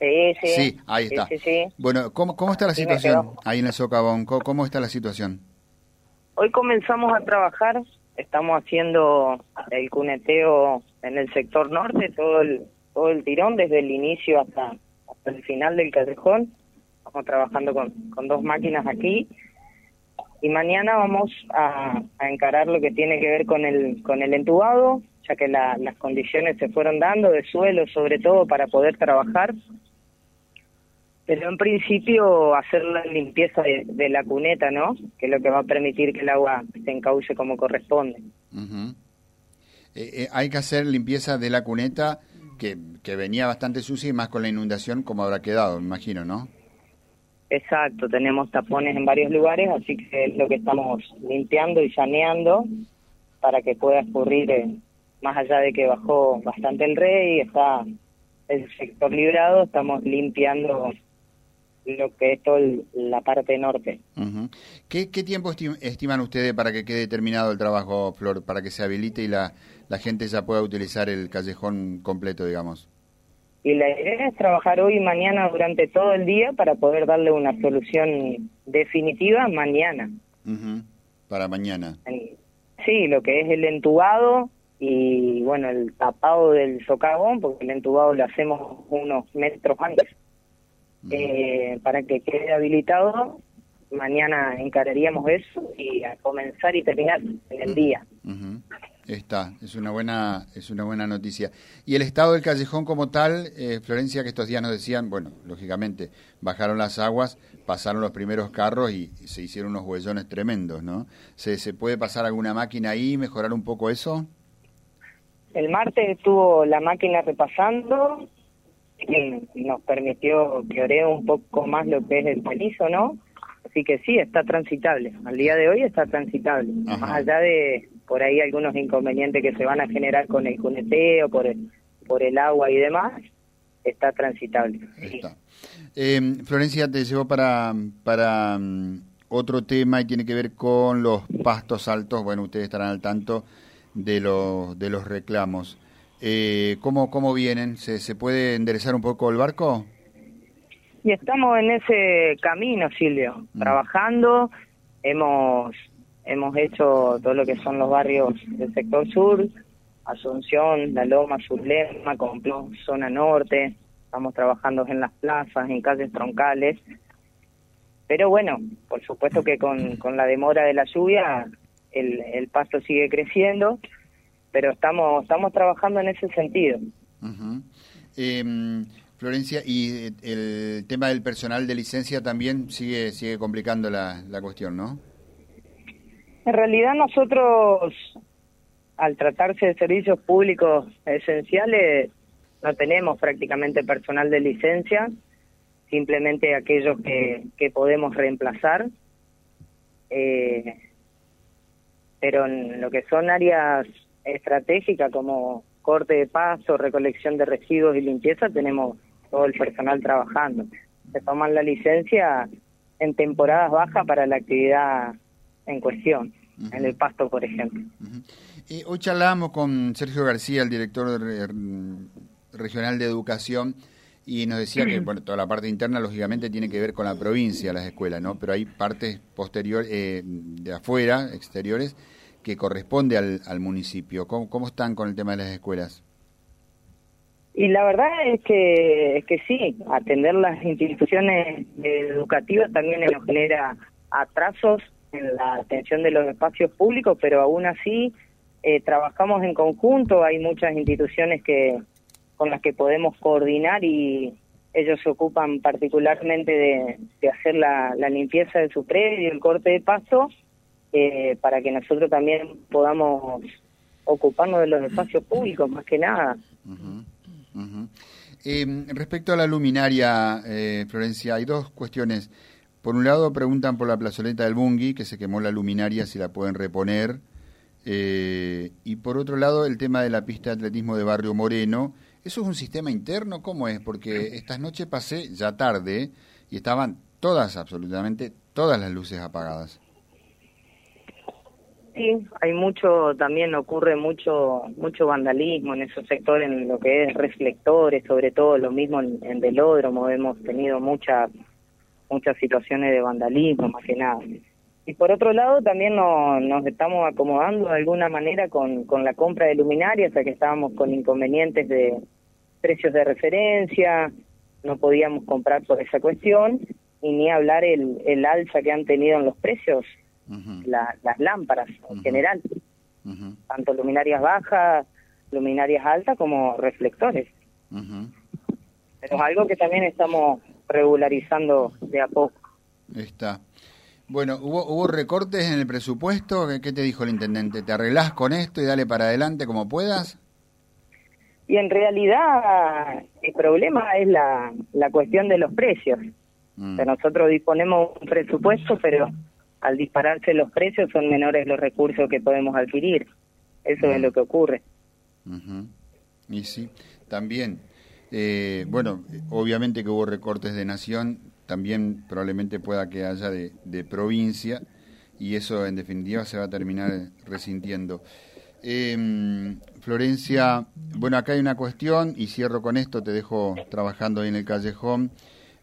Sí, sí. Sí, ahí está. Sí, sí, sí. Bueno, ¿cómo, cómo está la situación ahí en el socavón? ¿Cómo, cómo está la situación? Hoy comenzamos a trabajar, estamos haciendo el cuneteo en el sector norte, todo el, todo el tirón, desde el inicio hasta, hasta el final del callejón. Estamos trabajando con, con dos máquinas aquí. Y mañana vamos a, a encarar lo que tiene que ver con el, con el entubado, ya que la- las condiciones se fueron dando de suelo, sobre todo para poder trabajar. Pero en principio hacer la limpieza de, de la cuneta, ¿no? Que es lo que va a permitir que el agua se encauce como corresponde. Eh, eh, hay que hacer limpieza de la cuneta que, que venía bastante sucia y más con la inundación como habrá quedado, me imagino, ¿no? Exacto, tenemos tapones en varios lugares, así que es lo que estamos limpiando y saneando para que pueda escurrir, eh, más allá de que bajó bastante el rey, está el sector librado, estamos limpiando lo que es toda la parte norte. Ujú. ¿Qué, qué tiempo esti- estiman ustedes para que quede terminado el trabajo, Flor, para que se habilite y la, la gente ya pueda utilizar el callejón completo, digamos? Y la idea es trabajar hoy y mañana durante todo el día para poder darle una solución definitiva mañana. Ujú. Para mañana. Sí, lo que es el entubado y bueno, el tapado del socavón, porque el entubado lo hacemos unos metros antes. Eh, para que quede habilitado, mañana encararíamos eso y a comenzar y terminar en el día. Ujú. Está, es una buena, es una buena noticia. Y el estado del callejón como tal, eh, Florencia, que estos días nos decían, bueno, lógicamente, bajaron las aguas, pasaron los primeros carros y, se hicieron unos huellones tremendos, ¿no? ¿Se, ¿Se puede pasar alguna máquina ahí, mejorar un poco eso? El martes estuvo la máquina repasando, nos permitió que ore un poco más lo que es el piso, ¿no? Así que sí, está transitable. Al día de hoy está transitable. Ajá. Más allá de por ahí algunos inconvenientes que se van a generar con el cuneteo, por el, por el agua y demás, está transitable. Está. Eh, Florencia, te llevo para, para mm, otro tema y tiene que ver con los pastos altos. Bueno, ustedes estarán al tanto de los, de los reclamos. Eh, ¿cómo, ¿Cómo vienen? ¿Se, ¿Se puede enderezar un poco el barco? Y estamos en ese camino, Silvio, Mm. trabajando. Hemos hemos hecho todo lo que son los barrios del sector sur, Asunción, La Loma, Surlema, Complón, zona norte. Estamos trabajando en las plazas, en calles troncales. Pero bueno, por supuesto que con, con la demora de la lluvia el, el pasto sigue creciendo, pero estamos estamos trabajando en ese sentido. Eh, Florencia, y eh, el tema del personal de licencia también sigue, sigue complicando la, la cuestión, ¿no? En realidad nosotros, al tratarse de servicios públicos esenciales, no tenemos prácticamente personal de licencia, simplemente aquellos que, que podemos reemplazar. Eh, pero en lo que son áreas estratégicas como corte de paso, recolección de residuos y limpieza, tenemos todo el personal trabajando. Se toman la licencia en temporadas bajas para la actividad en cuestión, en el pasto, por ejemplo. Ujú. Eh, hoy charlamos con Sergio García, el director re- regional de educación, y nos decía que bueno, toda la parte interna, lógicamente, tiene que ver con la provincia, las escuelas, ¿no? Pero hay partes posteriores, eh, de afuera, exteriores, que corresponde al, al municipio. ¿Cómo, ¿Cómo están con el tema de las escuelas? Y la verdad es que, es que sí, atender las instituciones educativas también nos genera atrasos en la atención de los espacios públicos, pero aún así eh, trabajamos en conjunto, hay muchas instituciones que con las que podemos coordinar y ellos se ocupan particularmente de, hacer la, la limpieza de su predio, el corte de pasto, eh, para que nosotros también podamos ocuparnos de los espacios públicos más que nada. Eh, respecto a la luminaria, eh, Florencia, hay dos cuestiones. Por un lado, preguntan por la plazoleta del Bungui, que se quemó la luminaria, si la pueden reponer. Eh, y por otro lado, el tema de la pista de atletismo de Barrio Moreno. ¿Eso es un sistema interno? ¿Cómo es? Porque estas noches pasé ya tarde y estaban todas, absolutamente todas las luces apagadas. Sí, hay mucho, también ocurre mucho mucho vandalismo en esos sectores, en lo que es reflectores, sobre todo lo mismo en, en velódromo, hemos tenido muchas muchas situaciones de vandalismo, más que nada. Y por otro lado, también nos estamos acomodando de alguna manera con, con la compra de luminarias, ya que estábamos con inconvenientes de precios de referencia, no podíamos comprar por esa cuestión, y ni hablar el, el alza que han tenido en los precios, las lámparas en general, tanto luminarias bajas, luminarias altas como reflectores. Pero es algo que también estamos regularizando de a poco. Está. Bueno, ¿hubo, ¿hubo recortes en el presupuesto? ¿Qué, te dijo el intendente? ¿Te arreglás con esto y dale para adelante como puedas? Y en realidad el problema es la, la cuestión de los precios. Mm. nosotros disponemos un presupuesto, pero al dispararse los precios son menores los recursos que podemos adquirir. Eso es lo que ocurre. Y sí, también. Eh, bueno, obviamente que hubo recortes de nación, también probablemente pueda que haya de, provincia y eso en definitiva se va a terminar resintiendo. Em, Florencia, bueno, acá hay una cuestión y cierro con esto, te dejo trabajando ahí en el callejón.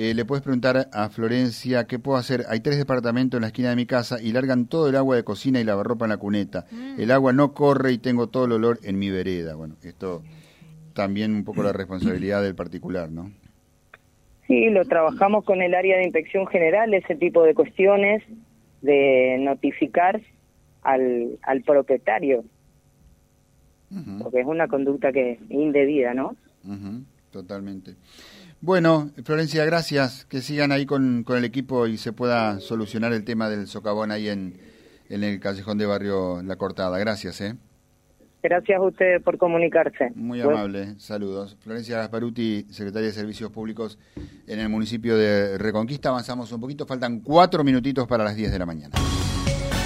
Eh, le puedes preguntar a Florencia qué puedo hacer. Hay tres departamentos en la esquina de mi casa y largan todo el agua de cocina y lavarropa en la cuneta. Mm. El agua no corre y tengo todo el olor en mi vereda. Bueno, esto también un poco la responsabilidad del particular, ¿no? Sí, lo trabajamos con el área de inspección general, ese tipo de cuestiones, de notificar al, al propietario, porque es una conducta que es indebida, ¿no? Totalmente. Bueno, Florencia, gracias. Que sigan ahí con, con, el equipo y se pueda solucionar el tema del socavón ahí en, en el callejón de barrio La Cortada. Gracias, ¿eh? Gracias a ustedes por comunicarse. Muy amable, saludos. Florencia Gasparuti, secretaria de Servicios Públicos en el municipio de Reconquista. Avanzamos un poquito, faltan cuatro minutitos para las 10 de la mañana